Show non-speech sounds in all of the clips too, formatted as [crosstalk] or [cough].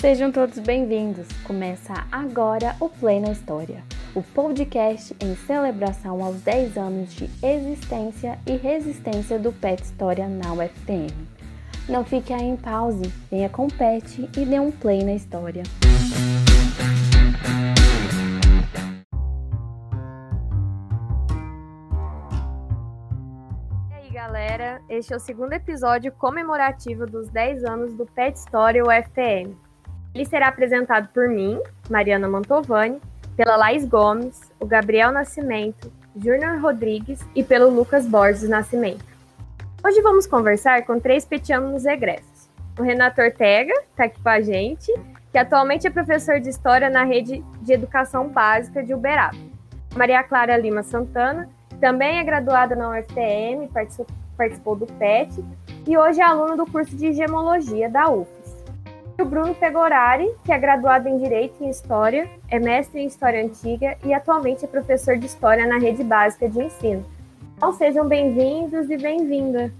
Sejam todos bem-vindos. Começa agora o Play na História, o podcast em celebração aos 10 anos de existência e resistência do PET História na UFTM. Não fique aí em pause, venha com o PET e dê um play na história. E aí, galera, este é o segundo episódio comemorativo dos 10 anos do PET História UFTM. Ele será apresentado por mim, Mariana Mantovani, pela Laís Gomes, o Gabriel Nascimento, Júnior Rodrigues e pelo Lucas Borges Nascimento. Hoje vamos conversar com três petianos egressos. O Renato Ortega está aqui com a gente, que atualmente é professor de História na rede de Educação Básica de Uberaba. Maria Clara Lima Santana, também é graduada na UFTM, participou do PET e hoje é aluna do curso de Gemologia da UFES. O Bruno Pegorari, que é graduado em Direito e História, é mestre em História Antiga e atualmente é professor de História na rede básica de ensino. Então sejam bem-vindos e bem-vinda.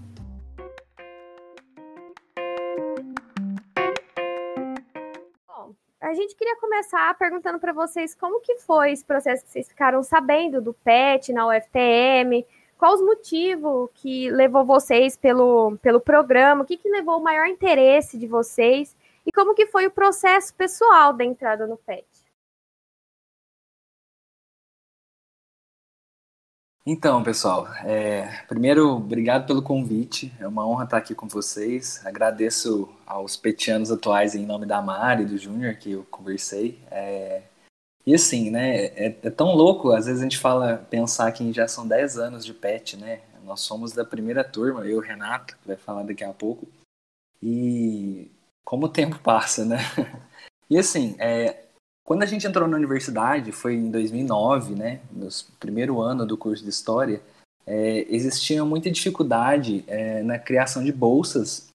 A gente queria começar perguntando para vocês como que foi esse processo que vocês ficaram sabendo do PET na UFTM, qual os motivos que levou vocês pelo, pelo programa, o que, que levou o maior interesse de vocês e como que foi o processo pessoal da entrada no PET. Então, pessoal, é, primeiro, obrigado pelo convite. É uma honra estar aqui com vocês. Agradeço aos petianos atuais em nome da Mari e do Júnior que eu conversei. É, e assim, né, é, é, tão louco, às vezes a gente fala, pensar que já são 10 anos de pet, né? Nós somos da primeira turma, eu e o Renato, que vai falar daqui a pouco. E como o tempo passa, né? [laughs] E assim, é, quando a gente entrou na universidade, foi em 2009, né, no primeiro ano do curso de História, é, existia muita dificuldade é, na criação de bolsas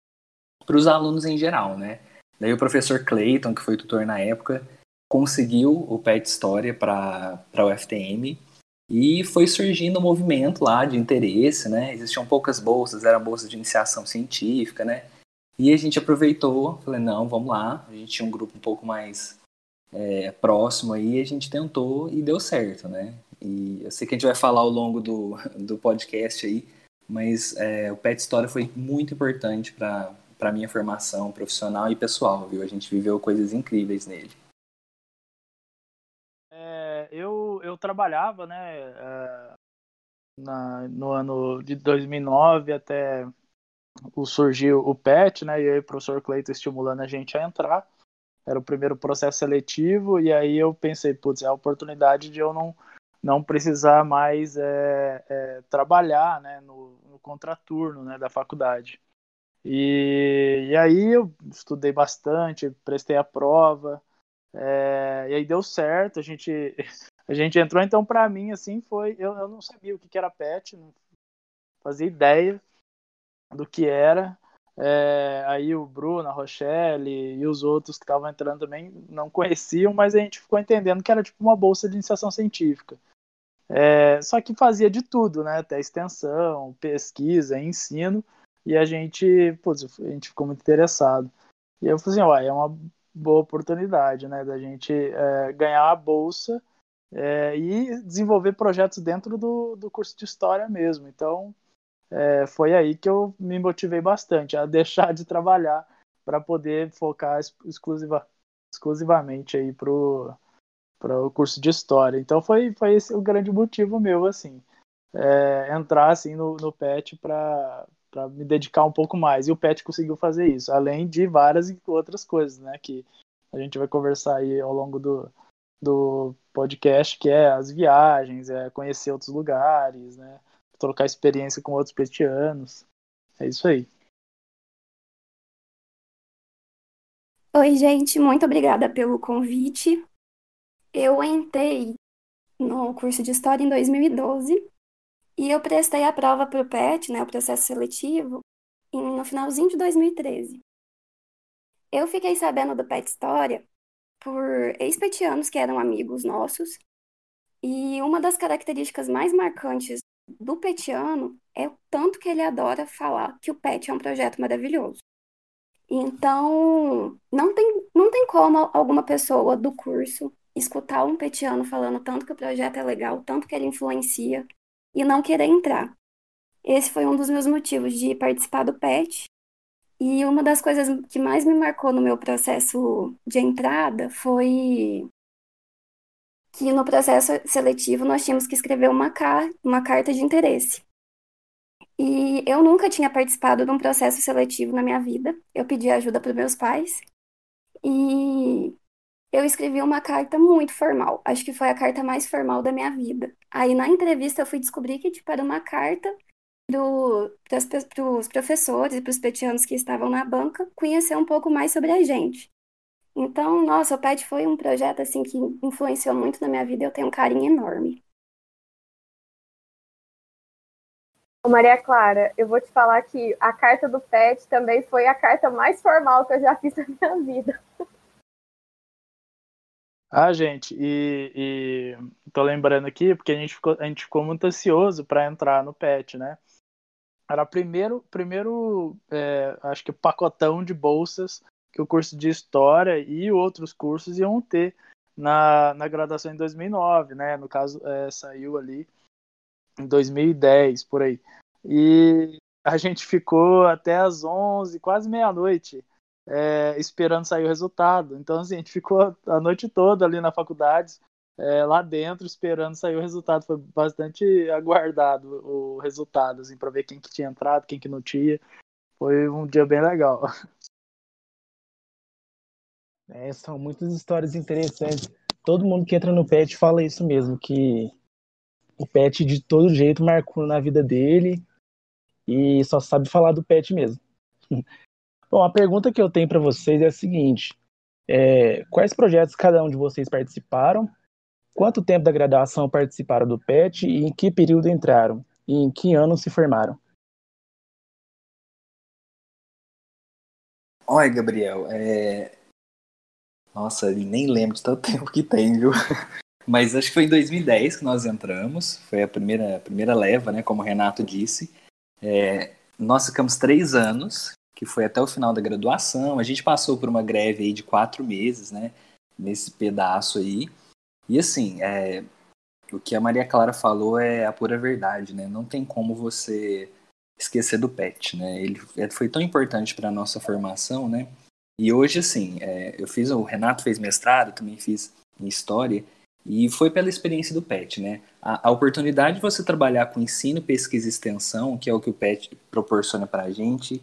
para os alunos em geral, né. Daí o professor Clayton, que foi tutor na época, conseguiu o PET História para a UFTM e foi surgindo um movimento lá de interesse, né, existiam poucas bolsas, eram bolsas de iniciação científica, né, e a gente aproveitou, falei, não, vamos lá, a gente tinha um grupo um pouco mais é, próximo aí, a gente tentou e deu certo, né? E eu sei que a gente vai falar ao longo do, do podcast aí, mas é, o Pet História foi muito importante para a minha formação profissional e pessoal, viu? A gente viveu coisas incríveis nele. É, eu, eu trabalhava, né, é, na, no ano de 2009 até o surgiu o PET, né, e aí o professor Cleiton estimulando a gente a entrar. Era o primeiro processo seletivo, e aí eu pensei, putz, é a oportunidade de eu não, não precisar mais é, é, trabalhar né, no, no contraturno né, da faculdade. E, e aí eu estudei bastante, prestei a prova, é, e aí deu certo, a gente, [laughs] a gente entrou, então para mim, assim, foi, eu, eu não sabia o que, que era PET, não fazia ideia do que era, é, aí o Bruno, a Rochelle e os outros que estavam entrando também não conheciam, mas a gente ficou entendendo que era tipo uma bolsa de iniciação científica. É, só que fazia de tudo, né? Até extensão, pesquisa, ensino, e a gente, putz, a gente ficou muito interessado. E eu falei assim, é uma boa oportunidade, né, da gente é, ganhar a bolsa é, e desenvolver projetos dentro do, do curso de História mesmo. Então, é, foi aí que eu me motivei bastante a [laughs] deixar de trabalhar para poder focar exclusiva, exclusivamente aí pro para o curso de história. Então foi foi esse o grande motivo meu assim, é, entrar assim no, no PET para para me dedicar um pouco mais. E o PET conseguiu fazer isso, além de várias outras coisas, né, que a gente vai conversar aí ao longo do, do podcast, que é as viagens, é conhecer outros lugares, né, trocar experiência com outros petianos. É isso aí. Oi, gente, muito obrigada pelo convite. Eu entrei no curso de História em 2012 e eu prestei a prova para o PET, né, o processo seletivo, no finalzinho de 2013. Eu fiquei sabendo do PET História por ex-petianos que eram amigos nossos, e uma das características mais marcantes do Petiano é o tanto que ele adora falar que o Pet é um projeto maravilhoso. Então, não tem, não tem como alguma pessoa do curso escutar um petiano falando tanto que o projeto é legal, tanto que ele influencia, e não querer entrar. Esse foi um dos meus motivos de participar do PET. E uma das coisas que mais me marcou no meu processo de entrada foi que no processo seletivo nós tínhamos que escrever uma, car uma carta de interesse. E eu nunca tinha participado de um processo seletivo na minha vida. Eu pedi ajuda para meus pais. E eu escrevi uma carta muito formal. Acho que foi a carta mais formal da minha vida. Aí na entrevista eu fui descobrir que tipo, era uma carta para os professores e para os petianos que estavam na banca conhecer um pouco mais sobre a gente. Então, nossa, o PET foi um projeto assim que influenciou muito na minha vida e eu tenho um carinho enorme. Maria Clara, eu vou te falar que a carta do PET também foi a carta mais formal que eu já fiz na minha vida. Ah, gente, e, e tô lembrando aqui, porque a gente ficou, a gente ficou muito ansioso para entrar no PET, né? Era o primeiro, primeiro é, acho que pacotão de bolsas que o curso de História e outros cursos iam ter na, na graduação em 2009, né? No caso, é, saiu ali em 2010, por aí. E a gente ficou até as 11, quase meia-noite, é, esperando sair o resultado. Então, assim, a gente ficou a noite toda ali na faculdade, é, lá dentro, esperando sair o resultado. Foi bastante aguardado o resultado, assim, para ver quem que tinha entrado, quem que não tinha. Foi um dia bem legal. [laughs] É, são muitas histórias interessantes. Todo mundo que entra no PET fala isso mesmo, que o Pet de todo jeito marcou na vida dele e só sabe falar do Pet mesmo. [laughs] Bom, a pergunta que eu tenho para vocês é a seguinte: é, quais projetos cada um de vocês participaram? Quanto tempo da graduação participaram do PET e em que período entraram? E em que ano se formaram? Oi, Gabriel. É... Nossa, nem lembro de tanto [laughs] tempo que tem, viu? Mas acho que foi em 2010 que nós entramos, foi a primeira, a primeira leva, né, como o Renato disse. É, nós ficamos três anos, que foi até o final da graduação. A gente passou por uma greve aí de quatro meses, né, nesse pedaço aí. E assim, é, o que a Maria Clara falou é a pura verdade, né? Não tem como você esquecer do PET, né? Ele foi tão importante para a nossa formação, né? E hoje, assim, é, eu fiz, o Renato fez mestrado, também fiz em História, e foi pela experiência do PET, né? A, a, oportunidade de você trabalhar com ensino, pesquisa e extensão, que é o que o PET proporciona para a gente,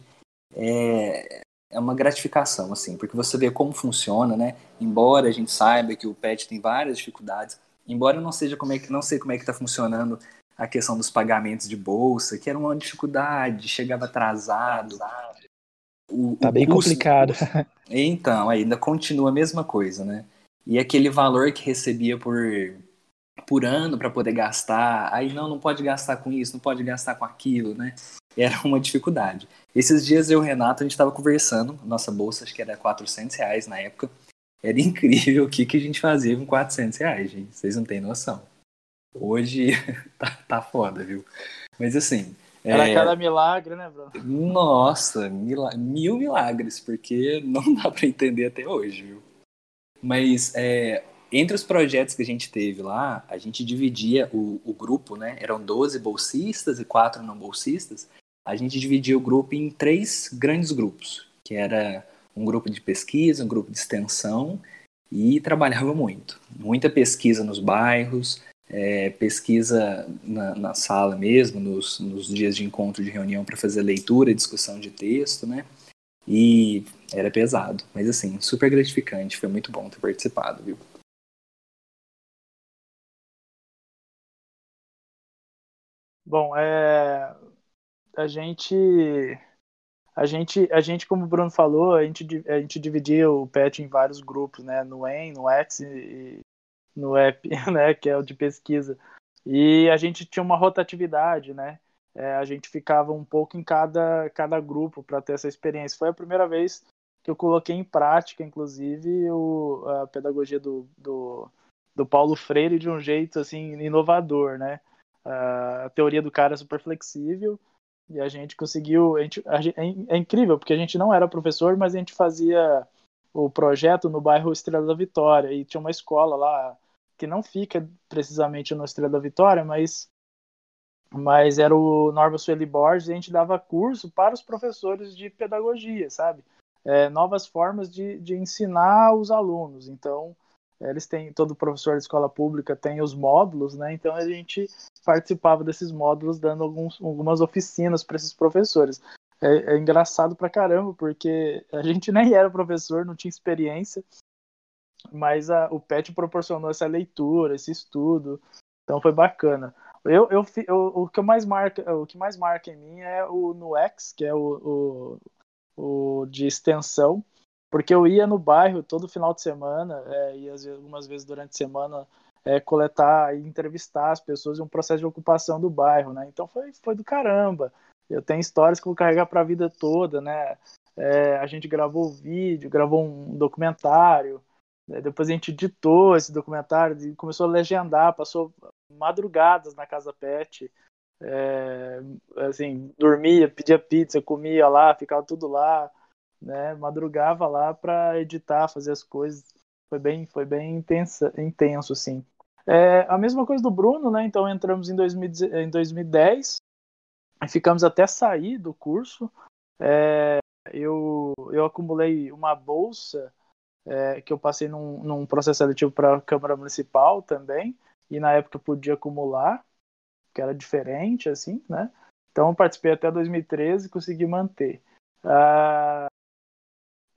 é, é uma gratificação, assim, porque você vê como funciona, né? Embora a gente saiba que o PET tem várias dificuldades, embora eu não seja como é que não sei como é que está funcionando a questão dos pagamentos de bolsa, que era uma dificuldade, chegava atrasado. O, tá o bem custo, complicado. [laughs] Então, ainda continua a mesma coisa, né? E aquele valor que recebia por, por ano para poder gastar, aí não, não pode gastar com isso, não pode gastar com aquilo, né? Era uma dificuldade. Esses dias eu e o Renato, a gente estava conversando, nossa bolsa acho que era 400 reais na época. Era [laughs] incrível o que, que a gente fazia com 400 reais, gente. Vocês não têm noção. Hoje [laughs] tá, tá foda, viu? Mas assim. Era é... cada milagre, né, bro? Nossa, mil, mil milagres, porque [laughs] não dá para entender até hoje, viu? Mas é, entre os projetos que a gente teve lá, a gente dividia o, o grupo, né? Eram 12 bolsistas e quatro não bolsistas. A gente dividia o grupo em três grandes grupos, que era um grupo de pesquisa, um grupo de extensão e trabalhava muito. Muita pesquisa nos bairros, é, pesquisa na, na, sala mesmo, nos, nos dias de encontro de reunião para fazer leitura discussão de texto, né? E era pesado, mas assim, super gratificante, foi muito bom ter participado, viu? Bom, é, a gente, a gente, a gente, como o Bruno falou, a gente, a gente dividia o PET em vários grupos, né? No EN, no X e no app, [laughs] né? Que é o de pesquisa. E a gente tinha uma rotatividade, né? é, a gente ficava um pouco em cada, cada grupo para ter essa experiência. Foi a primeira vez que eu coloquei em prática, inclusive, o, a pedagogia do, do, do Paulo Freire de um jeito assim inovador, né? A teoria do cara é super flexível E a gente conseguiu. A gente, a gente, é, é incrível, porque a gente não era professor, mas a gente fazia o projeto no bairro Estrela da Vitória. E tinha uma escola lá que não fica precisamente no Estrela da Vitória, mas, mas era o Norma Sueli Borges, e a gente dava curso para os professores de pedagogia, sabe? É, novas formas de, de ensinar os alunos. Então, eles têm, todo professor de escola pública tem os módulos, né? Então a gente participava desses módulos dando alguns, algumas oficinas para esses professores. É, é, engraçado pra caramba, porque a gente [laughs] nem era professor, não tinha experiência, mas a, o PET proporcionou essa leitura, esse estudo, então foi bacana. Eu, eu, eu, o que mais marca, o que mais marca em mim é o NUX, que é o, o, o de extensão, porque eu ia no bairro todo final de semana, é, e algumas vezes durante a semana é, coletar e entrevistar as pessoas em um processo de ocupação do bairro, né? Então foi, foi do caramba. Eu tenho histórias que vou carregar para a vida toda, né? É, a gente gravou vídeo, gravou um documentário, né? depois a gente editou esse documentário começou a legendar, passou madrugadas na casa pet, é, assim, dormia, pedia pizza, comia lá, ficava tudo lá, né? Madrugava lá para editar, fazer as coisas. Foi bem, foi bem intensa, intenso, assim. É, a mesma coisa do Bruno, né? Então entramos em, 2000, em 2010, ficamos até sair do curso. É, eu, eu acumulei uma bolsa é, que eu passei num, num processo seletivo para a Câmara Municipal também, e na época eu podia acumular, que era diferente, assim, né? Então eu participei até 2013 e consegui manter. Ah,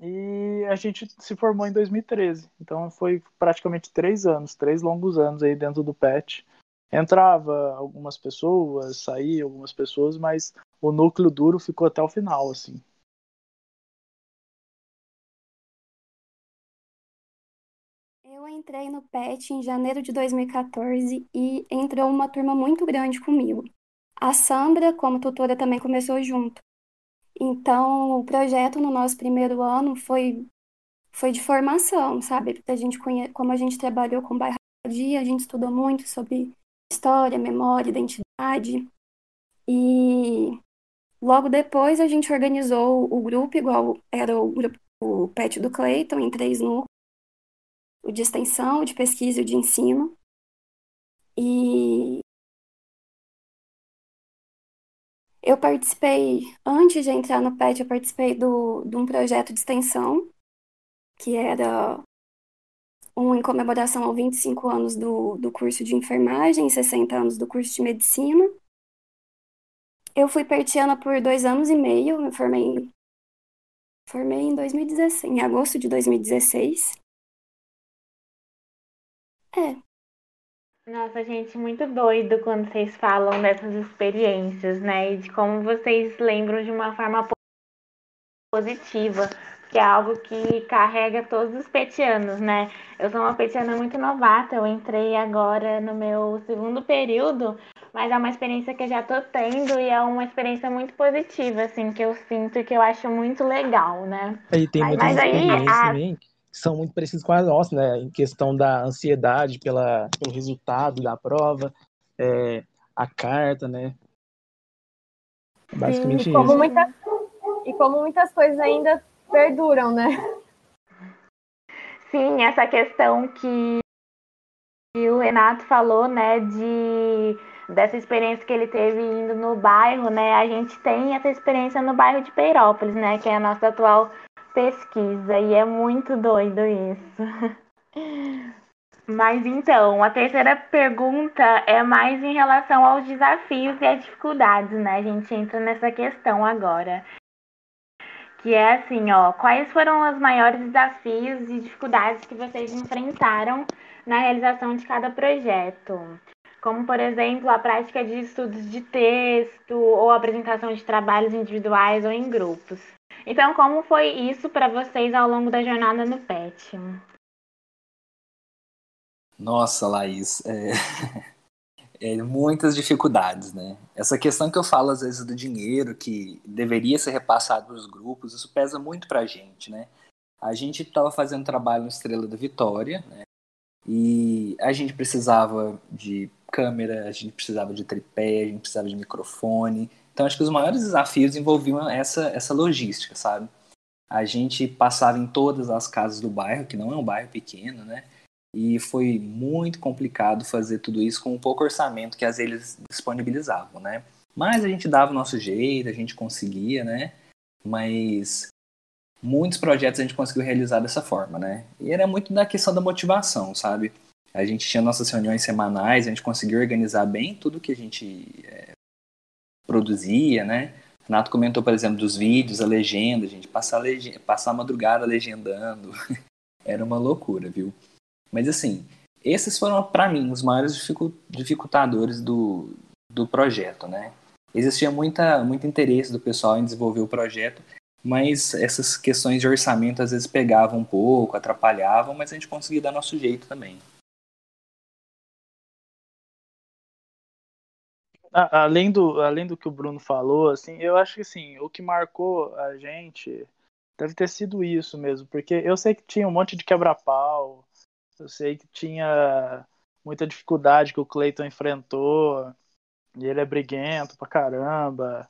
e a gente se formou em 2013. Então foi praticamente três anos, três longos anos aí dentro do PET. Entrava algumas pessoas, saía algumas pessoas, mas o núcleo duro ficou até o final, assim. Eu entrei no PET em janeiro de 2014 e entrou uma turma muito grande comigo. A Sandra, como tutora, também começou junto. Então, o projeto no nosso primeiro ano foi, foi de formação, sabe? A gente conhe... Como a gente trabalhou com bairro dia, a gente estudou muito sobre história, memória, identidade. E logo depois a gente organizou o grupo, igual era o grupo o PET do Cleiton, em três núcleos, o de extensão, o de pesquisa e o de ensino. E Eu participei, antes de entrar no PET, eu participei do, de um projeto de extensão, que era um em comemoração aos 25 anos do, do curso de enfermagem e 60 anos do curso de medicina. Eu fui pertiana por dois anos e meio, me formei, formei em 2016, em agosto de 2016. É, nossa, gente, muito doido quando vocês falam dessas experiências, né? E de como vocês lembram de uma forma positiva, que é algo que carrega todos os petianos, né? Eu sou uma petiana muito novata, eu entrei agora no meu segundo período, mas é uma experiência que eu já tô tendo e é uma experiência muito positiva, assim, que eu sinto e que eu acho muito legal, né? E tem muitas mas aí, a... também são muito parecidos com a nossa, né? Em questão da ansiedade pela, pelo resultado da prova, é, a carta, né? Basicamente Sim, e como isso. Muita, e como muitas coisas ainda perduram, né? Sim, essa questão que o Renato falou, né, de dessa experiência que ele teve indo no bairro, né? A gente tem essa experiência no bairro de Peirópolis, né, que é a nossa atual pesquisa e é muito doido isso. Mas então, a terceira pergunta é mais em relação aos desafios e às dificuldades, né? A gente entra nessa questão agora. Que é assim, ó, quais foram os maiores desafios e dificuldades que vocês enfrentaram na realização de cada projeto? Como, por exemplo, a prática de estudos de texto ou apresentação de trabalhos individuais ou em grupos. Então, como foi isso para vocês ao longo da jornada no PET? Nossa, Laís, é... [laughs] é... muitas dificuldades, né? Essa questão que eu falo às vezes do dinheiro que deveria ser repassado para os grupos, isso pesa muito para a gente, né? A gente estava fazendo trabalho no Estrela da Vitória, né? E a gente precisava de câmera, a gente precisava de tripé, a gente precisava de microfone, Então, acho que os maiores desafios envolviam essa, essa logística, sabe? A gente passava em todas as casas do bairro, que não é um bairro pequeno, né? E foi muito complicado fazer tudo isso com o pouco orçamento que as eles disponibilizavam, né? Mas a gente dava o nosso jeito, a gente conseguia, né? Mas muitos projetos a gente conseguiu realizar dessa forma, né? E era muito da questão da motivação, sabe? A gente tinha nossas reuniões semanais, a gente conseguiu organizar bem tudo que a gente é, produzia, né? Renato comentou, por exemplo, dos vídeos, a legenda, a gente passar, passar a madrugada legendando. [laughs] Era uma loucura, viu? Mas assim, esses foram, para mim, os maiores dificultadores do, do projeto, né? Existia muita, muito interesse do pessoal em desenvolver o projeto, mas essas questões de orçamento às vezes pegavam um pouco, atrapalhavam, mas a gente conseguia dar nosso jeito também. além do, além do que o Bruno falou, assim, eu acho que assim, o que marcou a gente deve ter sido isso mesmo, porque eu sei que tinha um monte de quebra-pau, eu sei que tinha muita dificuldade que o Cleiton enfrentou, e ele é briguento pra caramba.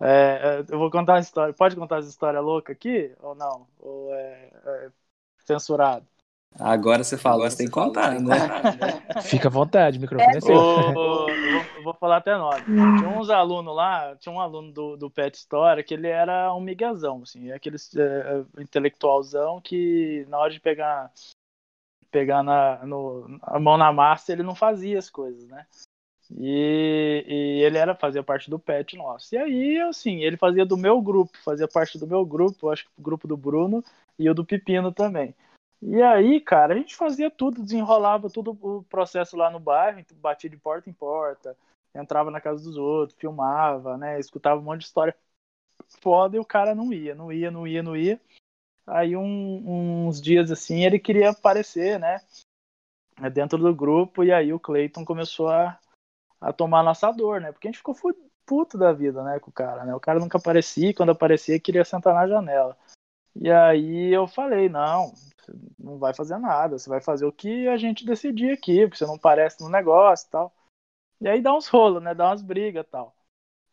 É, é eu vou contar uma história. Pode contar essa história louca aqui? Ou não? Ou é, é censurado? Agora você falou, Agora você tem que contar, né? [laughs] Fica à vontade, o microfone é, é seu. eu, vou, vou falar até nós. Tinha uns alunos lá, tinha um aluno do, do Pet Story que ele era um migazão, assim, aquele é, é, intelectualzão que na hora de pegar pegar na, no, a mão na massa ele não fazia as coisas, né? E, e, ele era fazia parte do pet nosso. E aí, assim, ele fazia do meu grupo, fazia parte do meu grupo, acho que o grupo do Bruno e o do Pepino também. E aí, cara, a gente fazia tudo, desenrolava todo o processo lá no bairro, batia de porta em porta, entrava na casa dos outros, filmava, né? Escutava um monte de história foda e o cara não ia, não ia, não ia, não ia. Aí um, uns dias assim ele queria aparecer, né? Dentro do grupo, e aí o Clayton começou a, a tomar nossa dor, né? Porque a gente ficou puto da vida, né, com o cara, né? O cara nunca aparecia, quando aparecia queria sentar na janela. E aí eu falei, não, não vai fazer nada, você vai fazer o que a gente decidir aqui, porque você não parece no negócio e tal. E aí dá uns rolos, né? Dá umas brigas e tal.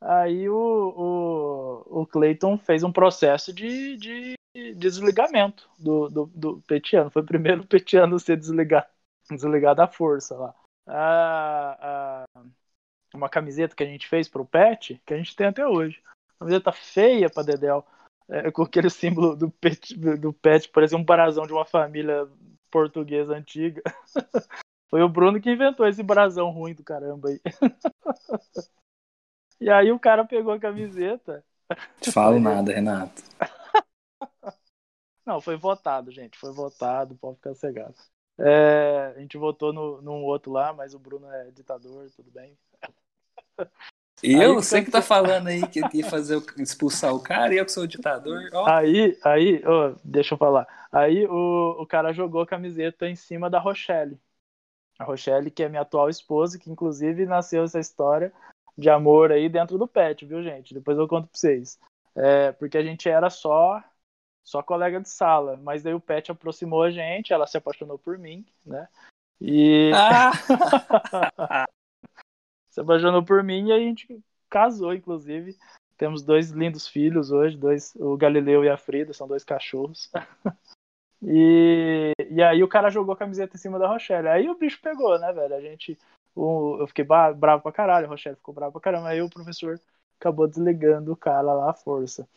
Aí o, o, o Clayton fez um processo de, de desligamento do, do, do Petiano. Foi o primeiro [laughs] Petiano a ser desligado, desligado à força lá. Uma camiseta que a gente fez pro Pet, que a gente tem até hoje. Camiseta feia pra Dedel é, com aquele símbolo do pet, do pet, parece um brasão de uma família portuguesa antiga. [laughs] Foi o Bruno que inventou esse brasão ruim do caramba aí. [laughs] e aí o cara pegou a camiseta. Te falo nada, Renato. Não, foi votado, gente. Foi votado, pode ficar cegado. É, a gente votou no, num outro lá, mas o Bruno é ditador, tudo bem. E eu, você que tá falando aí que ia fazer expulsar o cara, e eu que sou o ditador. Ó. Aí, aí, ó, deixa eu falar. Aí o, o cara jogou a camiseta em cima da Rochelle. A Rochelle, que é minha atual esposa, que inclusive nasceu essa história de amor aí dentro do pet, viu, gente? Depois eu conto pra vocês. É, porque a gente era só só colega de sala, mas daí o pet aproximou a gente, ela se apaixonou por mim, né? E. Ah! [laughs] se apaixonou por mim e a gente casou, inclusive. Temos dois lindos filhos hoje, dois, o Galileu e a Frida, são dois cachorros. [laughs] e, e aí o cara jogou a camiseta em cima da Rochelle. Aí o bicho pegou, né, velho? A gente. O, eu fiquei bravo pra caralho, a Rochelle ficou bravo pra caramba. Aí o professor acabou desligando o cara lá à força.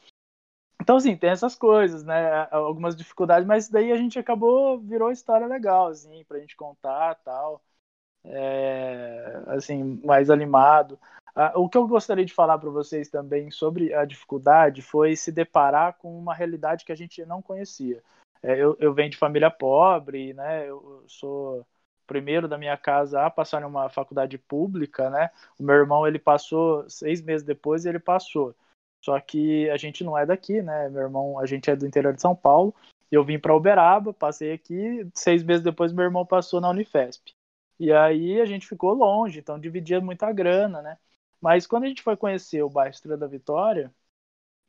Então, assim, tem essas coisas, né? Algumas dificuldades, mas daí a gente acabou, virou história legal, assim, pra gente contar tal é, assim, mais animado. O que eu gostaria de falar para vocês também sobre a dificuldade foi se deparar com uma realidade que a gente não conhecia. É, eu, eu venho de família pobre, né? Eu sou primeiro da minha casa a passar em uma faculdade pública, né? O meu irmão ele passou seis meses depois ele passou. Só que a gente não é daqui, né? Meu irmão, a gente é do interior de São Paulo. Eu vim para Uberaba, passei aqui. Seis meses depois meu irmão passou na Unifesp. E aí a gente ficou longe, então dividia muita grana, né? Mas quando a gente foi conhecer o bairro Estrela da Vitória,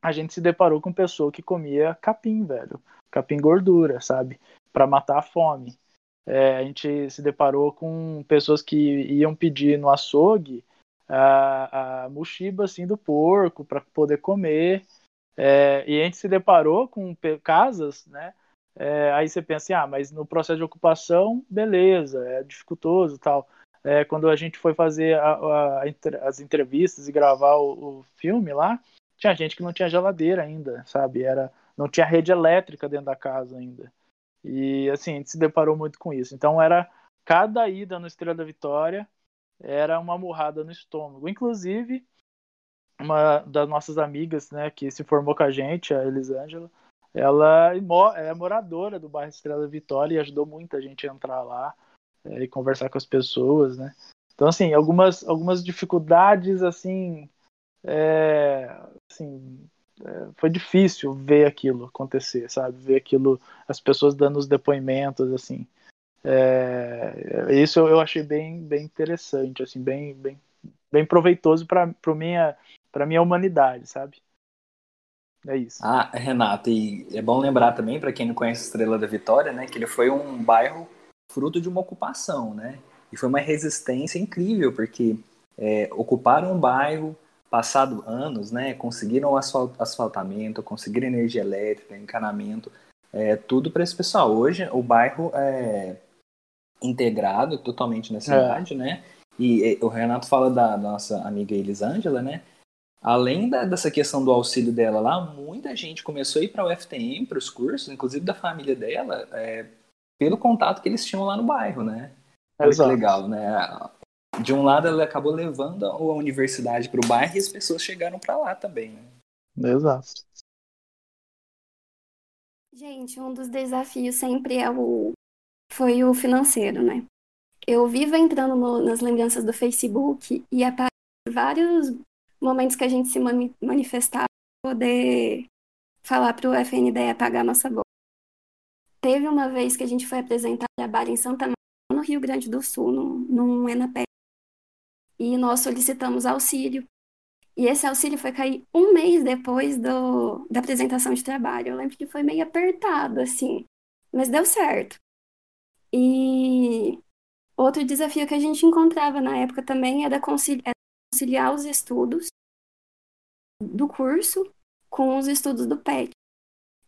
a gente se deparou com pessoa que comia capim, velho. Capim gordura, sabe? Para matar a fome. É, a gente se deparou com pessoas que iam pedir no açougue a, a mochiba assim do porco para poder comer. É, e a gente se deparou com casas, né? É, aí você pensa, assim, ah, mas no processo de ocupação, beleza, é dificultoso tal. É, quando a gente foi fazer a, a, as entrevistas e gravar o, o, filme lá, tinha gente que não tinha geladeira ainda, sabe? Era, não tinha rede elétrica dentro da casa ainda. E assim, a gente se deparou muito com isso. Então era cada ida no Estrela da Vitória era uma murrada no estômago. Inclusive, uma das nossas amigas, né, que se formou com a gente, a Elisângela, ela é moradora do bairro Estrela Vitória e ajudou muita gente a entrar lá é, e conversar com as pessoas, né? Então, assim, algumas, algumas dificuldades, assim, é, assim é, foi difícil ver aquilo acontecer, sabe? Ver aquilo, as pessoas dando os depoimentos, assim. É, isso eu achei bem, bem interessante, assim, bem, bem, bem proveitoso para minha, para minha humanidade, sabe? É isso. Ah, Renato, e é bom lembrar também, para quem não conhece Estrela da Vitória, né, que ele foi um bairro fruto de uma ocupação, né? E foi uma resistência incrível, porque é, ocuparam um bairro, passado anos, né, conseguiram asfaltamento, conseguiram energia elétrica, encanamento, é, tudo para esse pessoal. Hoje o bairro é integrado totalmente na é. cidade, é. né? E, e, o Renato fala da, da nossa amiga Elisângela, né? Além da, dessa questão do auxílio dela lá, muita gente começou a ir para o FTM, para os cursos, inclusive da família dela, é, pelo contato que eles tinham lá no bairro, né? Olha que legal, né? De um lado, ela acabou levando a universidade para o bairro e as pessoas chegaram para lá também, né? Exato. Gente, um dos desafios sempre é o foi o financeiro, né? Eu vivo entrando no, nas lembranças do Facebook e aparecem vários momentos que a gente se mani manifestava para poder falar para o FNDE pagar nossa bolsa. Teve uma vez que a gente foi apresentar trabalho em Santa Maria, no Rio Grande do Sul, num, num ENAPE, e nós solicitamos auxílio. E esse auxílio foi cair um mês depois do, da apresentação de trabalho. Eu lembro que foi meio apertado, assim, mas deu certo. E outro desafio que a gente encontrava na época também era conciliar, conciliar os estudos do curso com os estudos do PET.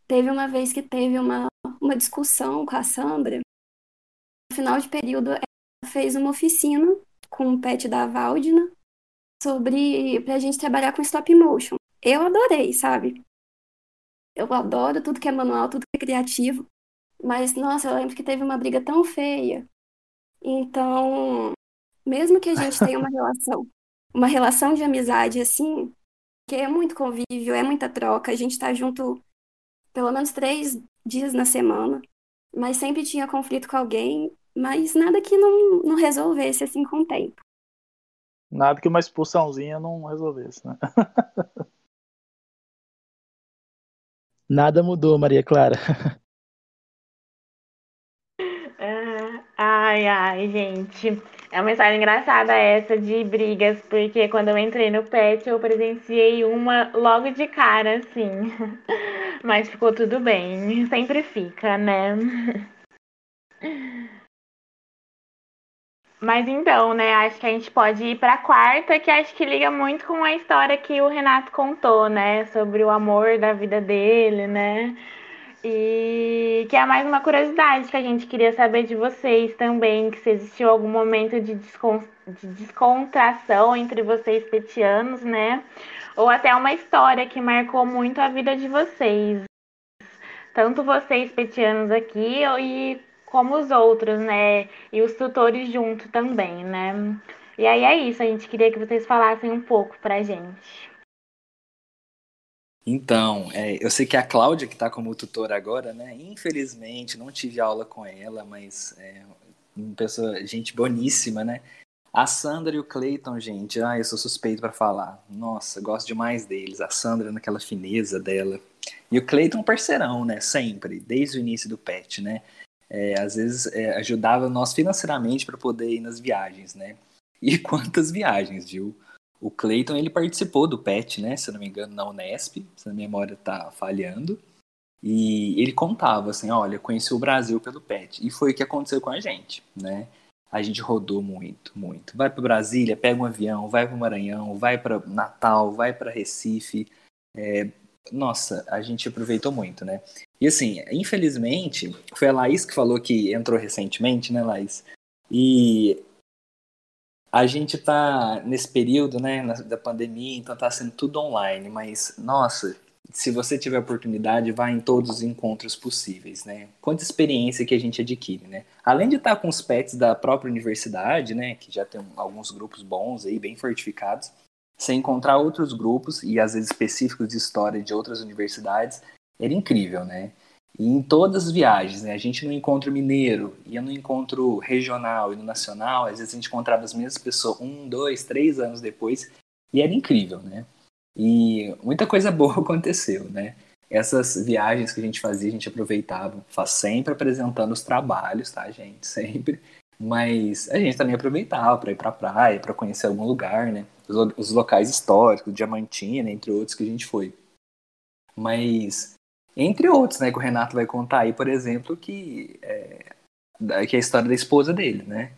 Teve uma vez que teve uma, uma discussão com a Sandra. No final de período, ela fez uma oficina com o PET da Valdina sobre para a gente trabalhar com stop motion. Eu adorei, sabe? Eu adoro tudo que é manual, tudo que é criativo. Mas, nossa, eu lembro que teve uma briga tão feia. Então, mesmo que a gente tenha uma [laughs] relação, uma relação de amizade assim, que é muito convívio, é muita troca, a gente tá junto pelo menos três dias na semana, mas sempre tinha conflito com alguém, mas nada que não, não resolvesse assim com o tempo. Nada que uma expulsãozinha não resolvesse, né? [laughs] Nada mudou, Maria Clara. [laughs] Ai, ai, gente. É uma história engraçada essa de brigas, porque quando eu entrei no PET, eu presenciei uma logo de cara, assim. [laughs] Mas ficou tudo bem. Sempre fica, né? Mas então, né, acho que a gente pode ir para a quarta, que acho que liga muito com a história que o Renato contou, né, sobre o amor da vida dele, né? E que é mais uma curiosidade que a gente queria saber de vocês também, que se existiu algum momento de, descon de descontração entre vocês petianos, né? Ou até uma história que marcou muito a vida de vocês. Tanto vocês petianos aqui e como os outros, né? E os tutores junto também, né? E aí é isso, a gente queria que vocês falassem um pouco pra gente. Então, é, eu sei que a Cláudia, que está como tutora agora, né? Infelizmente, não tive aula com ela, mas é uma pessoa, gente boníssima, né? A Sandra e o Clayton, gente, ah, eu sou suspeito para falar. Nossa, gosto demais deles. A Sandra naquela fineza dela. E o Clayton parceirão, né? Sempre, desde o início do PET, né? É, às vezes é, ajudava nós financeiramente para poder ir nas viagens, né? E [laughs] quantas viagens, viu? O Clayton, ele participou do PET, né? Se eu não me engano, na Unesp, se a memória tá falhando. E ele contava assim, olha, conheci o Brasil pelo PET. E foi o que aconteceu com a gente, né? a gente rodou muito, muito. Vai para Brasília, pega um avião, vai para Maranhão, vai para Natal, vai para Recife. É, nossa, a gente aproveitou muito, né? E assim, infelizmente, foi a Laís que falou que entrou recentemente, né, Laís? E a gente tá nesse período, né, da pandemia, então tá sendo tudo online, mas nossa, se você tiver oportunidade, vá em todos os encontros possíveis, né? Quanta experiência que a gente adquire, né? Além de estar com os pets da própria universidade, né, que já tem alguns grupos bons aí, bem fortificados, você encontrar outros grupos e às vezes específicos de história de outras universidades, era incrível, né? E em todas as viagens, né? A gente no encontro mineiro, ia no encontro regional e no nacional, às vezes a gente encontrava as mesmas pessoas um, dois, três anos depois, e era incrível, né? E muita coisa [laughs] boa aconteceu, né? Essas viagens que a gente fazia, a gente aproveitava, faz sempre apresentando os trabalhos, tá, gente? [laughs] Sempre. Mas a gente também aproveitava para ir para a praia, para conhecer algum lugar, né? Os locais históricos, Diamantina, entre outros que a gente foi. Mas entre outros, né, que o Renato vai contar aí, por exemplo, que é, que é a história da esposa dele, né?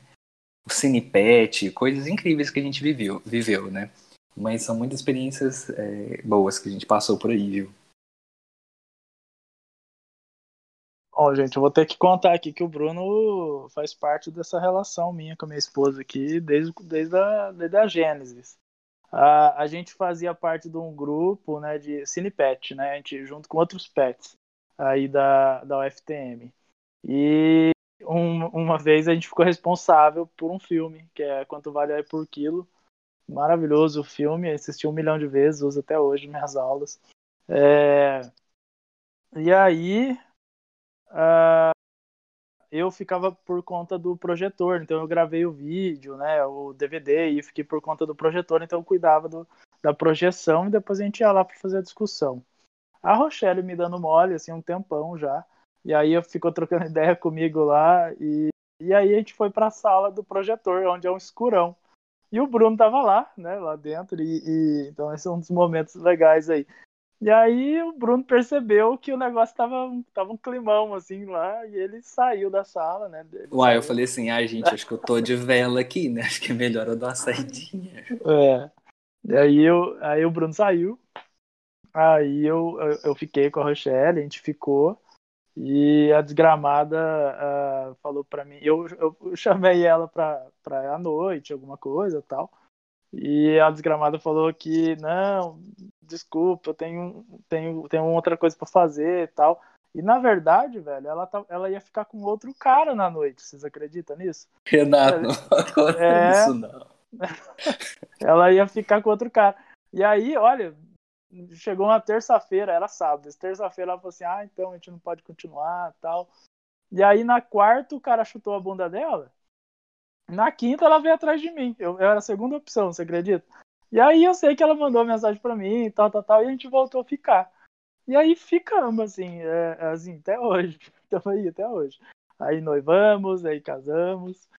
O Cinepet, coisas incríveis que a gente viveu, viveu né? Mas são muitas experiências é, boas que a gente passou por aí, viu? Ó, gente, eu vou ter que contar aqui que o Bruno faz parte dessa relação minha com a minha esposa aqui desde, desde, a, desde a Gênesis a, a gente fazia parte de um grupo né, de Cinepet, né, a gente, junto com outros pets aí da, da UFTM. E um, uma vez a gente ficou responsável por um filme, que é Quanto Vale Aí por Quilo. Maravilhoso o filme, assisti um milhão de vezes, uso até hoje minhas aulas. É... E aí, uh, eu ficava por conta do projetor, então eu gravei o vídeo, né, o DVD e fiquei por conta do projetor, então eu cuidava do, da projeção e depois a gente ia lá para fazer a discussão. A Rochelle me dando mole, assim, um tempão já, e aí ficou trocando [laughs] ideia comigo lá e, e aí a gente foi para a sala do projetor, onde é um escurão. E o Bruno tava lá, né, lá dentro, e, e então esse é um dos momentos legais aí. E aí o Bruno percebeu que o negócio tava, tava um climão, assim, lá, e ele saiu da sala, né? Ele Uai, saiu. eu falei assim, ai, gente, acho que eu tô de vela aqui, né? Acho que é melhor eu dar uma saidinha. É. E aí, eu, aí o Bruno saiu, aí eu, eu, eu fiquei com a Rochelle, a gente ficou, e a desgramada uh, falou pra mim, eu, eu, chamei ela pra, pra a noite, alguma coisa tal, e a desgramada falou que não, desculpa, eu tenho, tenho, tenho outra coisa para fazer e tal. E na verdade, velho, ela, tá, ela ia ficar com outro cara na noite. Vocês acreditam nisso? Renato, [laughs] não é... isso não. [laughs] ela ia ficar com outro cara. E aí, olha, chegou uma terça-feira, era sábado. Terça-feira ela falou assim: ah, então a gente não pode continuar tal. E aí na quarta o cara chutou a bunda dela. Na quinta ela veio atrás de mim. Eu, eu era a segunda opção, você acredita? E aí eu sei que ela mandou mensagem para mim, tal, tal, tal, e a gente voltou a ficar. E aí ficamos, assim, é, é assim, até hoje. [laughs] Estamos aí até hoje. Aí noivamos, aí casamos.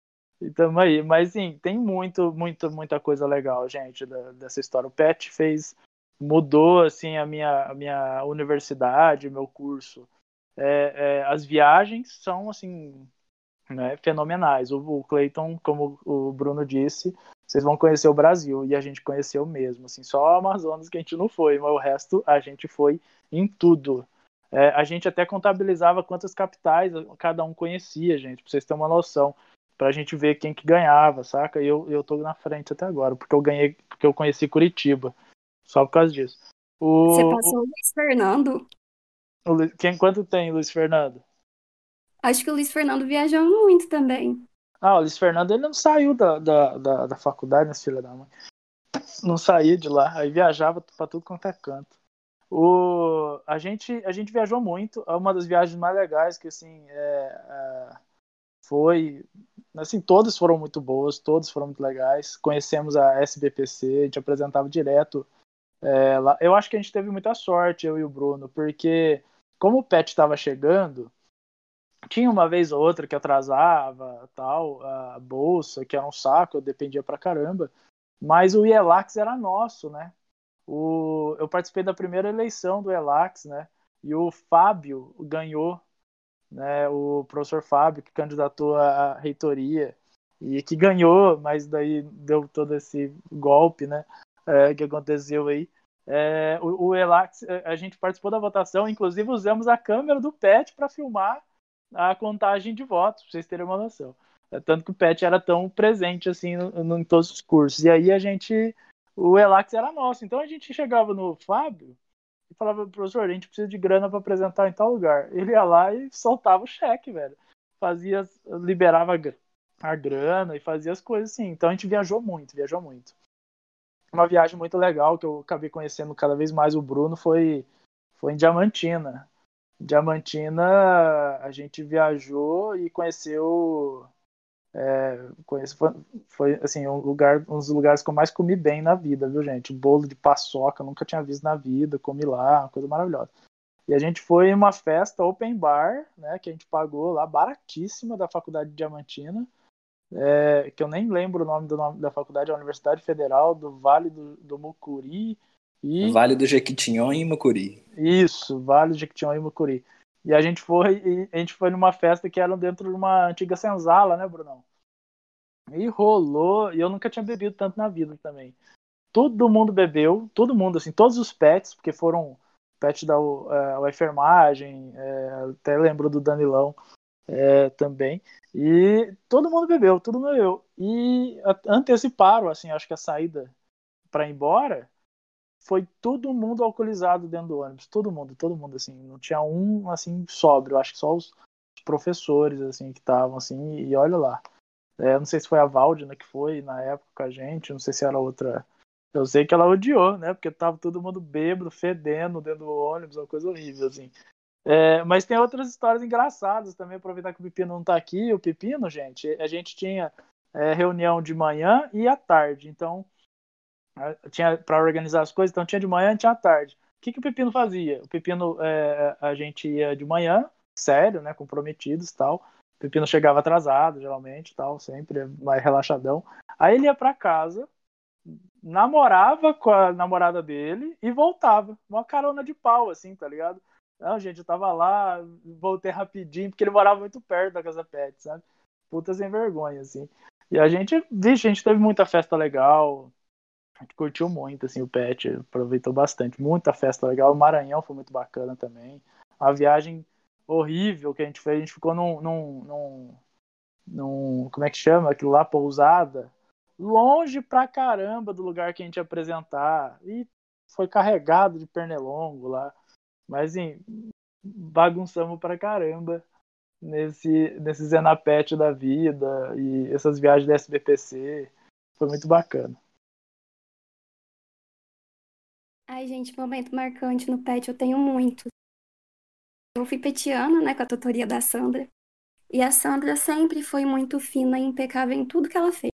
E tamo aí. Mas sim, tem muito, muito, muita coisa legal, gente, da, dessa história. O Pet fez, mudou assim a minha, a minha universidade, meu curso. É, é, as viagens são assim né, fenomenais. O, o Clayton, como o Bruno disse, vocês vão conhecer o Brasil e a gente conheceu mesmo. Assim, só o Amazonas que a gente não foi, mas o resto a gente foi em tudo. É, a gente até contabilizava quantas capitais cada um conhecia, gente, pra vocês terem uma noção. Pra gente ver quem que ganhava, saca? E eu, eu tô na frente até agora, porque eu ganhei, porque eu conheci Curitiba. Só por causa disso. O, Você passou o Luiz Fernando? O, quem, quanto tem, Luiz Fernando? Acho que o Luiz Fernando viajou muito também. Ah, o Luiz Fernando ele não saiu da, da, da, da faculdade, né, filha da mãe. [laughs] Não saía de lá, aí viajava para tudo quanto é canto. O, a, gente, a gente viajou muito, é uma das viagens mais legais que assim é, é, foi. Assim, todas foram muito boas, todas foram muito legais. Conhecemos a SBPC, a gente apresentava direto é, lá. Eu acho que a gente teve muita sorte, eu e o Bruno, porque como o Pet estava chegando, tinha uma vez ou outra que atrasava, tal, a bolsa, que era um saco, eu dependia pra caramba. Mas o IELAX era nosso, né? O, eu participei da primeira eleição do IELAX, né? E o Fábio ganhou, né? O professor Fábio, que candidatou à reitoria. e que ganhou, mas daí deu todo esse golpe, né, é, que aconteceu aí. É, o, o, Elax, a gente participou da votação, inclusive usamos a câmera do PET para filmar a contagem de votos, para vocês terem uma noção. É, tanto que o PET era tão presente assim em todos os cursos. E aí a gente, o Elax era nosso, então a gente chegava no Fábio e falava, professor, a gente precisa de grana para apresentar em tal lugar. Ele ia lá e soltava o cheque, velho. Fazia, liberava a grana e fazia as coisas assim. Então a gente viajou muito, viajou muito. Uma viagem muito legal que eu acabei conhecendo cada vez mais o Bruno foi, foi em Diamantina. Diamantina a gente viajou e conheceu é, foi, foi, assim um lugar um dos lugares que eu mais comi bem na vida viu gente? Bolo de paçoca nunca tinha visto na vida comi lá uma coisa maravilhosa. E a gente foi em uma festa open bar né que a gente pagou lá baratíssima da faculdade de Diamantina. É, que eu nem lembro o nome, do nome da faculdade, a Universidade Federal do Vale do, do Mucuri. E... Vale do Jequitinhonha e Mucuri. Isso, Vale do Jequitinhonha e Mucuri. E a gente foi, a gente foi numa festa que era dentro de uma antiga senzala, né, Brunão? E rolou, e eu nunca tinha bebido tanto na vida também. Todo mundo bebeu, todo mundo, assim, todos os pets, porque foram pets da uh, enfermagem, é, até lembro do Danilão é, também. E todo mundo bebeu, todo mundo bebeu. E anteciparam, assim, acho que a saída para ir embora foi todo mundo alcoolizado dentro do ônibus, todo mundo, todo mundo, assim, não tinha um, assim, sóbrio, acho que só os professores, assim, que estavam, assim, e olha lá. É, não sei se foi a Valdina que foi na época com a gente, não sei se era outra. Eu sei que ela odiou, né? Porque tava todo mundo bêbado, fedendo dentro do ônibus, uma coisa horrível, assim. É, mas tem outras histórias engraçadas também, aproveitar que o Pepino não está aqui. O Pepino, gente, a gente tinha é, reunião de manhã e à tarde. Então, tinha para organizar as coisas, então tinha de manhã e tinha à tarde. O que, que o Pepino fazia? O Pepino, é, a gente ia de manhã, sério, né, comprometidos tal. O Pepino chegava atrasado, geralmente, tal, sempre mais relaxadão. Aí ele ia para casa, namorava com a namorada dele e voltava. Uma carona de pau, assim, tá ligado? Não, gente, eu tava lá, voltei rapidinho, porque ele morava muito perto da Casa Pet, sabe? Puta sem vergonha, assim. E a gente, vixe, a gente teve muita festa legal. A gente curtiu muito, assim, o Pet, aproveitou bastante. Muita festa legal. O Maranhão foi muito bacana também. A viagem horrível que a gente fez, a gente ficou num, num, num, num como é que chama? Aquilo lá, pousada. Longe pra caramba do lugar que a gente ia apresentar. E foi carregado de pernilongo lá. Mas assim, bagunçamos pra caramba nesse, nesse Zenapet da vida e essas viagens da SBPC. Foi muito bacana. Ai, gente, momento marcante no PET eu tenho muito. Eu fui petiana, né, com a tutoria da Sandra. E a Sandra sempre foi muito fina e impecável em tudo que ela fez.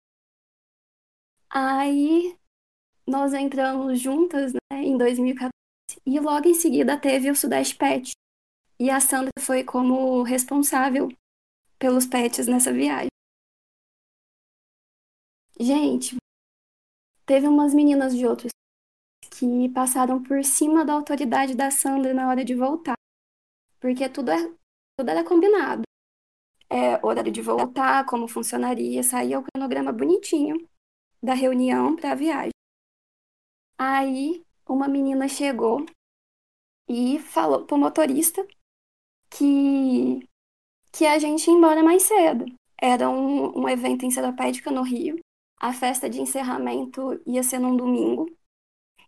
Aí nós entramos juntas, né, em 2014 e logo em seguida teve o Sudeste Pet. E a Sandra foi como responsável pelos pets nessa viagem. Gente, teve umas meninas de outros que passaram por cima da autoridade da Sandra na hora de voltar. Porque tudo, é, tudo era combinado. É, horário de voltar, como funcionaria, saía o cronograma bonitinho da reunião para a viagem. Aí uma menina chegou e falou pro motorista que, que a gente ia embora mais cedo. Era um, um evento enciclopédico no Rio. A festa de encerramento ia ser num domingo.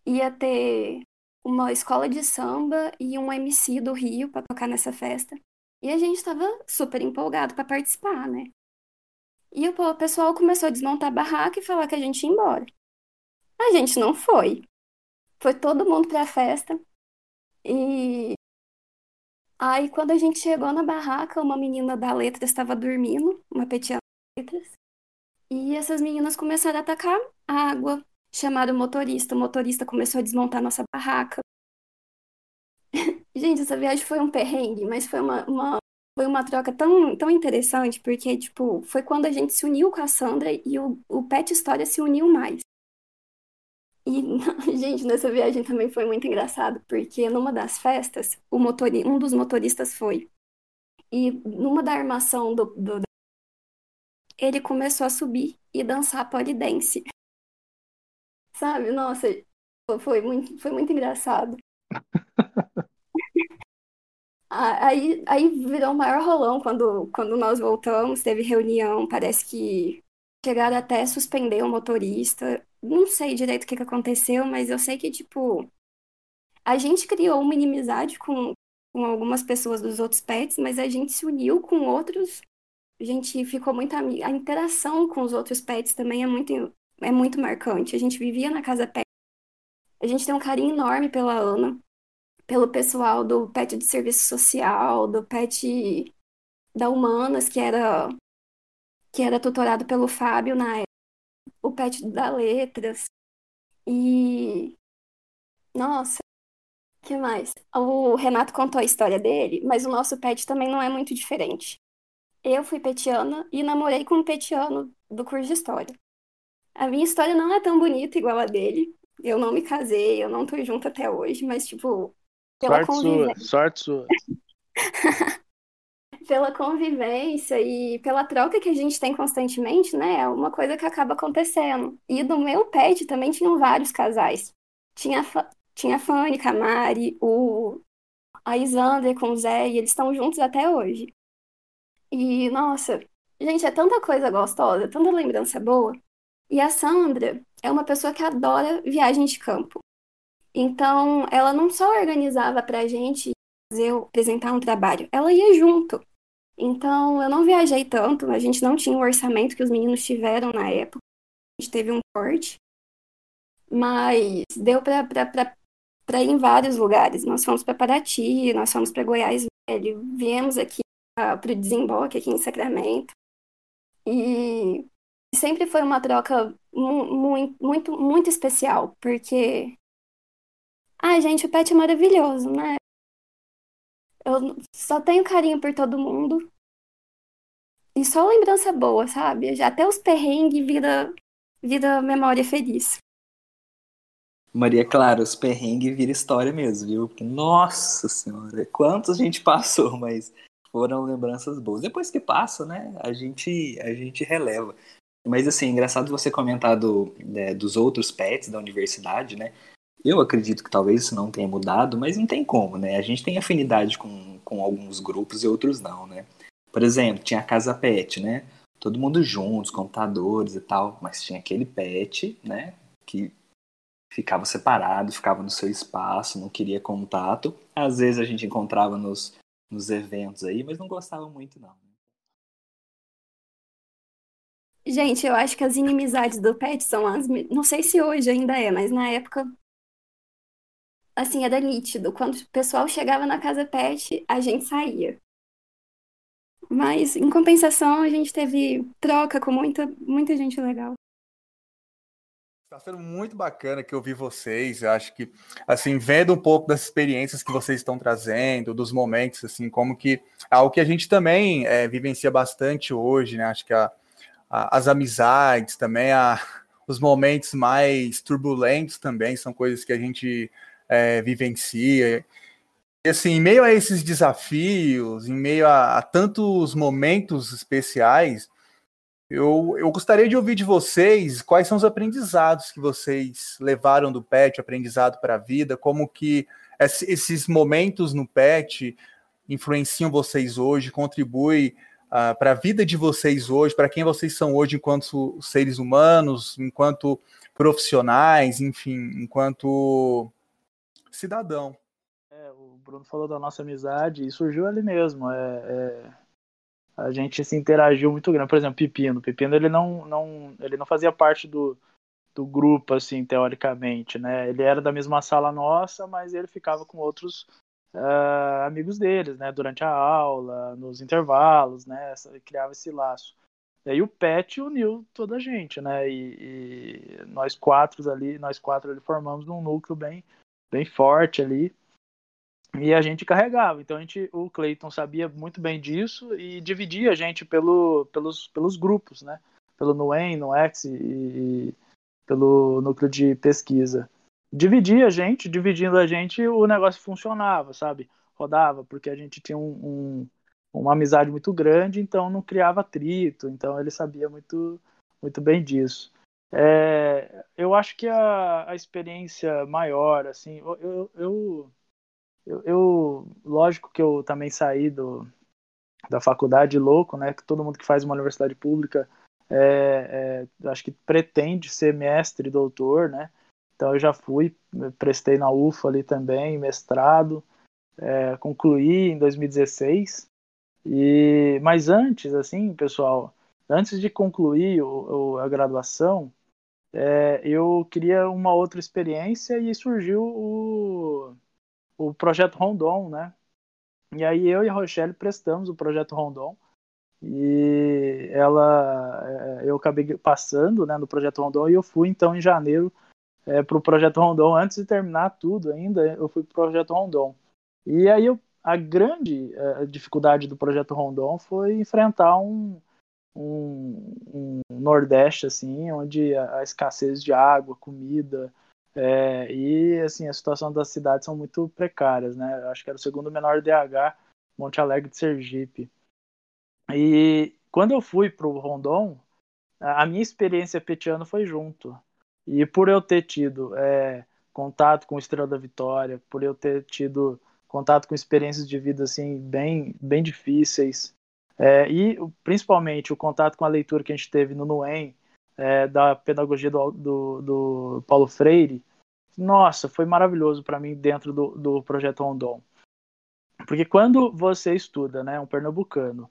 Ia ter uma escola de samba e um MC do Rio para tocar nessa festa. E a gente estava super empolgado para participar, né? E o pessoal começou a desmontar a barraca e falar que a gente ia embora. A gente não foi. Foi todo mundo para a festa. E aí, quando a gente chegou na barraca, uma menina da letra estava dormindo, uma petiana letras. E essas meninas começaram a atacar água, chamaram o motorista. O motorista começou a desmontar nossa barraca. [laughs] gente, essa viagem foi um perrengue, mas foi uma, uma, foi uma troca tão, tão interessante, porque, tipo, foi quando a gente se uniu com a Sandra e o, o Pet História se uniu mais. E, [laughs] gente, nessa viagem também foi muito engraçado, porque numa das festas, o motori um dos motoristas foi. E numa da armação do, do, ele começou a subir e dançar polidense. Sabe? Nossa, foi muito, foi muito engraçado. [laughs] Aí, aí virou o maior rolão quando, quando nós voltamos, teve reunião, parece que chegaram até a suspender o motorista. Não sei direito o que, que aconteceu, mas eu sei que, tipo, a gente criou uma inimizade com, com algumas pessoas dos outros pets, mas a gente se uniu com outros. A gente ficou muito amiga. A interação com os outros pets também é muito, é muito marcante. A gente vivia na casa pet. A gente tem um carinho enorme pela Ana pelo pessoal do PET de serviço social, do PET da Humanas, que era que era tutorado pelo Fábio na época, o PET da Letras. E nossa, que mais? O Renato contou a história dele, mas o nosso PET também não é muito diferente. Eu fui petiana e namorei com um petiano do curso de história. A minha história não é tão bonita igual a dele. Eu não me casei, eu não tô junto até hoje, mas, tipo, pela sorte convivência. Sua, sorte sua. [laughs] pela convivência e pela troca que a gente tem constantemente, né? É uma coisa que acaba acontecendo. E do meu pet também tinham vários casais. Tinha, tinha a Fanny, a Mari, o, a Isander com o Zé, e eles estão juntos até hoje. E, nossa, gente, é tanta coisa gostosa, tanta lembrança boa. E a Sandra é uma pessoa que adora viagem de campo. Então, ela não só organizava para a gente fazer, apresentar um trabalho, ela ia junto. Então, eu não viajei tanto, a gente não tinha o orçamento que os meninos tiveram na época, a gente teve um corte, mas deu para ir em vários lugares. Nós fomos para Paraty, nós fomos para Goiás Velho, viemos aqui para o desemboque aqui em Sacramento. E sempre foi uma troca muito, muito, muito especial, porque Ai, gente, o pet é maravilhoso, né? Eu só tenho carinho por todo mundo. E só lembrança boa, sabe? Já até os perrengues vira, vira memória feliz. Maria Clara, os perrengues vira história mesmo, viu? Nossa senhora, quantos a gente passou, mas foram lembranças boas. Depois que passa, né, a gente, a gente releva. Mas assim, engraçado você comentar do, né, dos outros pets da universidade, né? Eu acredito que talvez isso não tenha mudado, mas não tem como, né? A gente tem afinidade com, com alguns grupos e outros não, né? Por exemplo, tinha a Casa Pet, né? Todo mundo juntos, computadores e tal, mas tinha aquele pet, né? Que ficava separado, ficava no seu espaço, não queria contato. Às vezes a gente encontrava nos, nos eventos aí, mas não gostava muito, não. Gente, eu acho que as inimizades do pet são as. Não sei se hoje ainda é, mas na época assim, era nítido. Quando o pessoal chegava na casa pet, a gente saía. Mas, em compensação, a gente teve troca com muita, muita gente legal. Está sendo muito bacana que eu vi vocês. Eu acho que, assim, vendo um pouco das experiências que vocês estão trazendo, dos momentos, assim, como que algo que a gente também é, vivencia bastante hoje, né? Acho que a, as amizades também, a, os momentos mais turbulentos também são coisas que a gente é, vivencia. E assim, em meio a esses desafios, em meio a, a tantos momentos especiais, eu, eu gostaria de ouvir de vocês quais são os aprendizados que vocês levaram do PET, aprendizado para a vida, como que esses momentos no PET influenciam vocês hoje, contribuem uh, para a vida de vocês hoje, para quem vocês são hoje enquanto seres humanos, enquanto profissionais, enfim, enquanto cidadão. É, o Bruno falou da nossa amizade e surgiu ali mesmo. É, é, a gente se interagiu muito grande. Por exemplo, Pepino. Pepino ele não, não, ele não fazia parte do, do grupo, assim, teoricamente, né? Ele era da mesma sala nossa, mas ele ficava com outros uh, amigos deles, né? Durante a aula, nos intervalos, né? Criava esse laço. E aí o Pet uniu toda a gente, né? E, e, nós quatro ali, nós quatro ali formamos um núcleo bem, bem forte ali. E a gente carregava. Então a gente, o Clayton sabia muito bem disso e dividia a gente pelo, pelos, pelos grupos, né? Pelo NUEM, NUEX e, e pelo núcleo de pesquisa. Dividia a gente, dividindo a gente, o negócio funcionava, sabe? Rodava, porque a gente tinha um, um uma amizade muito grande, então não criava atrito, então ele sabia muito, muito bem disso. É, eu acho que a, a experiência maior, assim, eu, eu, eu, eu, lógico que eu também saí do, da faculdade louco, né? Que todo mundo que faz uma universidade pública é, é, acho que pretende ser mestre, doutor, né? Então eu já fui, prestei na UFA ali também, mestrado, é, concluí em 2016. E mas antes, assim, pessoal, antes de concluir o, o, a graduação, é, eu queria uma outra experiência e surgiu o, o projeto Rondon, né? E aí eu e a Rochelle prestamos o projeto Rondon e ela, é, eu acabei passando, né, no projeto Rondon e eu fui então em janeiro é, para o projeto Rondon antes de terminar tudo ainda, eu fui para o projeto Rondon. E aí eu, a grande é, dificuldade do projeto Rondon foi enfrentar um, um, um Nordeste assim, onde a, a, escassez de água, comida é, e assim a situação das cidades são muito precárias, né? Acho que era o segundo menor DH Monte Alegre de Sergipe. E quando eu fui para o Rondon, a minha experiência petiano foi junto. E por eu ter tido é, contato com o Estrela da Vitória, por eu ter tido contato com experiências de vida assim bem, bem difíceis, é, e principalmente o contato com a leitura que a gente teve no NUEM, é, da pedagogia do, do, do, Paulo Freire, nossa, foi maravilhoso para mim dentro do, do projeto Rondon. Porque quando você estuda, né, um pernambucano,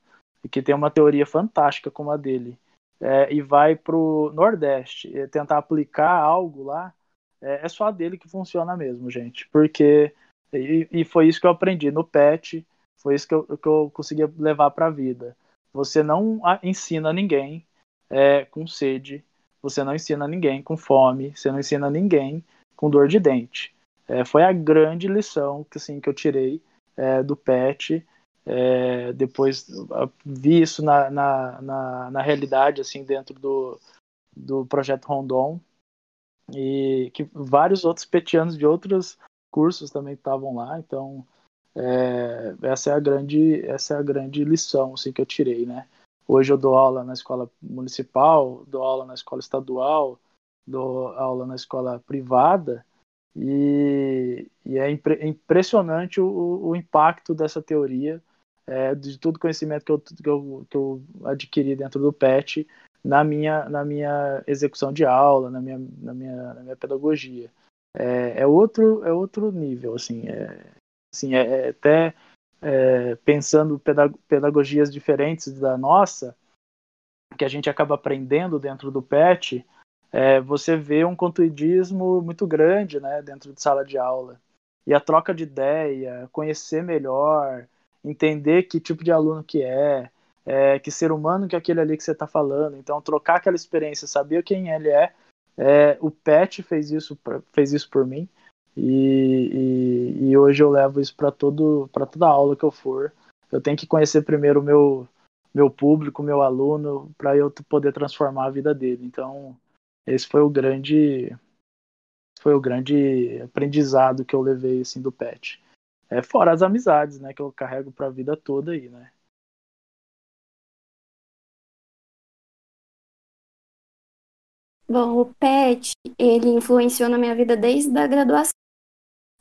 que tem uma teoria fantástica como a dele, é, e vai para o Nordeste e tentar aplicar algo lá, é, é, só dele que funciona mesmo, gente. Porque, e, e foi isso que eu aprendi no PET, foi isso que eu, que eu consegui levar para a vida. Você não ensina ninguém é, com sede, você não ensina ninguém com fome, você não ensina ninguém com dor de dente. É, foi a grande lição que, assim, que eu tirei é, do PET. É, depois vi isso na, na, na, na, realidade, assim, dentro do, do projeto Rondon. E que vários outros petianos de outros cursos também estavam lá, então é, essa é a grande essa é a grande lição assim, que eu tirei, né? Hoje eu dou aula na escola municipal, dou aula na escola estadual, dou aula na escola privada e, e é impre, impressionante o, o, impacto dessa teoria, é, de todo conhecimento que eu, que, eu, que eu adquiri dentro do PET na minha, na minha execução de aula, na minha, na minha, na minha pedagogia. É, é, outro, é outro nível, assim, é, Assim, é, é até é, pensando pedagogias diferentes da nossa, que a gente acaba aprendendo dentro do PET, é, você vê um conteudismo muito grande né, dentro de sala de aula. E a troca de ideia, conhecer melhor, entender que tipo de aluno que é, é que ser humano que é aquele ali que você está falando. Então, trocar aquela experiência, saber quem ele é. é o PET fez isso, fez isso por mim. E, e, e hoje eu levo isso para toda aula que eu for. Eu tenho que conhecer primeiro o meu meu público, meu aluno, para eu poder transformar a vida dele. Então, esse foi o grande foi o grande aprendizado que eu levei assim do pet. É fora as amizades, né, que eu carrego para a vida toda aí, né? Bom, o pet, ele influenciou na minha vida desde a graduação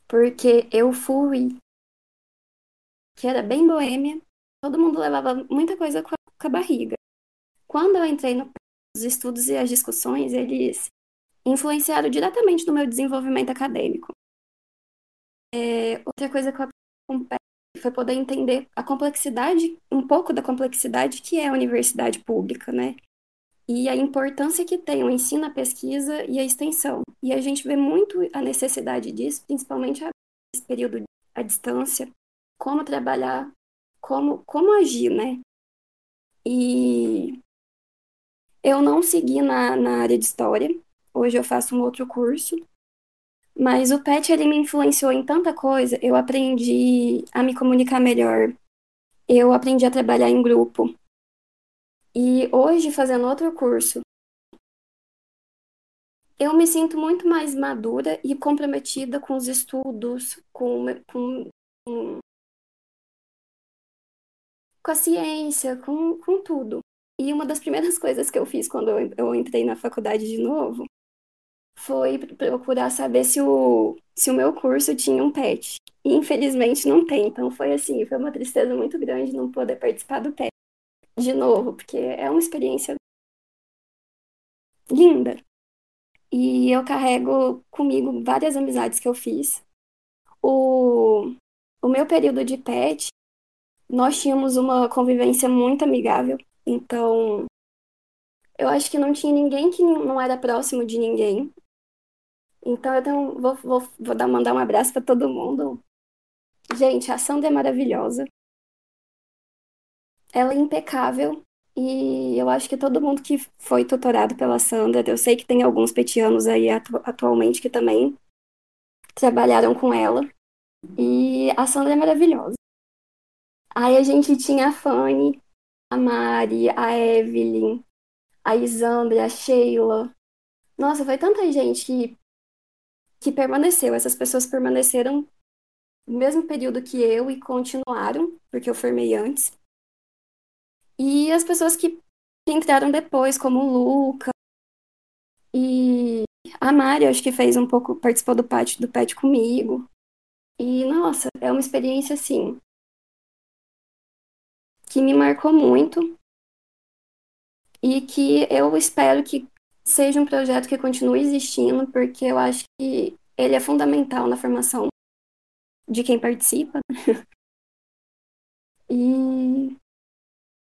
porque eu fui, que era bem boêmia, todo mundo levava muita coisa com a, com a barriga. Quando eu entrei nos estudos e as discussões, eles influenciaram diretamente no meu desenvolvimento acadêmico. É, outra coisa que eu aprendi foi poder entender a complexidade, um pouco da complexidade que é a universidade pública, né? E a importância que tem o ensino, a pesquisa e a extensão. E a gente vê muito a necessidade disso, principalmente nesse período à distância, como trabalhar, como, como agir, né? E eu não segui na, na área de história, hoje eu faço um outro curso, mas o PET ele me influenciou em tanta coisa, eu aprendi a me comunicar melhor, eu aprendi a trabalhar em grupo. E hoje, fazendo outro curso, eu me sinto muito mais madura e comprometida com os estudos, com, com, com com a ciência, com, com tudo. E uma das primeiras [laughs] coisas que eu fiz quando eu, entrei na faculdade de novo foi procurar saber se o, se o meu curso tinha um PET. E infelizmente não tem. Então foi assim, foi uma tristeza muito grande não poder participar do PET de novo, porque é uma experiência linda. E eu carrego comigo várias amizades que eu fiz. O, o meu período de PET, nós tínhamos uma convivência muito amigável. Então, eu acho que não tinha ninguém que não era próximo de ninguém. Então, eu tenho, vou, vou, vou dar, mandar um abraço para todo mundo. Gente, a Sandra é maravilhosa. Ela é impecável. E eu acho que todo mundo que foi tutorado pela Sandra, eu sei que tem alguns petianos aí atu atualmente que também trabalharam com ela. E a Sandra é maravilhosa. Aí a gente tinha a Fanny, a Mari, a Evelyn, a Isandra, a Sheila. Nossa, foi tanta gente que, que permaneceu. Essas pessoas permaneceram no mesmo período que eu e continuaram, porque eu formei antes. E as pessoas que entraram depois, como o Luca e a Mari, acho que fez um pouco, participou do pet, do pet comigo. E, nossa, é uma experiência, assim, que me marcou muito e que eu espero que seja um projeto que continue existindo, porque eu acho que ele é fundamental na formação de quem participa. [laughs] e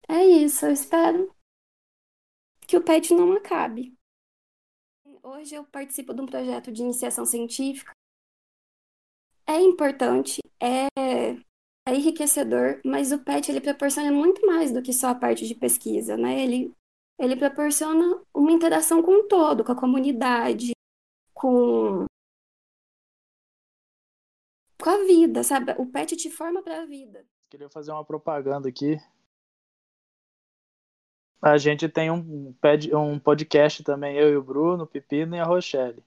é isso, eu espero que o PET não acabe. Hoje eu participo de um projeto de iniciação científica. É importante, é é enriquecedor, mas o PET ele proporciona muito mais do que só a parte de pesquisa, né? Ele, ele proporciona uma interação com o todo, com a comunidade, com, com a vida, sabe? O PET te forma para a vida. Queria fazer uma propaganda aqui. A gente tem um, um podcast também, eu e o Bruno, o Pepino e a Rochelle.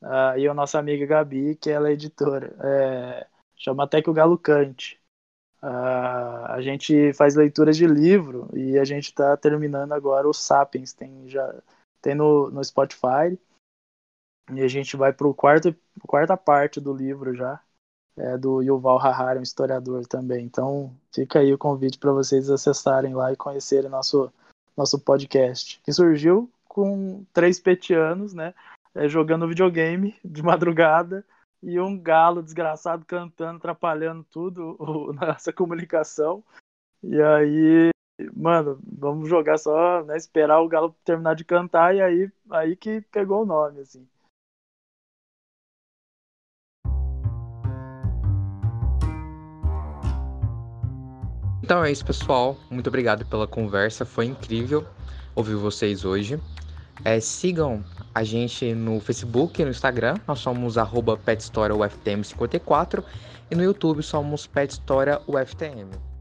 Uh, e a nossa amiga Gabi, que ela é editora. É, chama até que o Galo Cante. Uh, a gente faz leituras de livro e a gente está terminando agora o Sapiens, tem já tem no, no Spotify e a gente vai para quarto quarta parte do livro já é do Yuval Harari, um historiador também. Então fica aí o convite para vocês acessarem lá e conhecerem nosso nosso podcast que surgiu com três petianos, né, é, jogando videogame de madrugada e um galo desgraçado cantando, atrapalhando tudo, [laughs] nossa comunicação. E aí, mano, vamos jogar só, né, esperar o galo terminar de cantar e aí, aí que pegou o nome, assim. Então é isso, pessoal. Muito obrigado pela conversa, foi incrível ouvir vocês hoje. É, sigam a gente no Facebook e no Instagram, nós somos arroba PetHistoriaUFTM54 e no YouTube somos PetHistoriaUFTM.